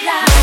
fire.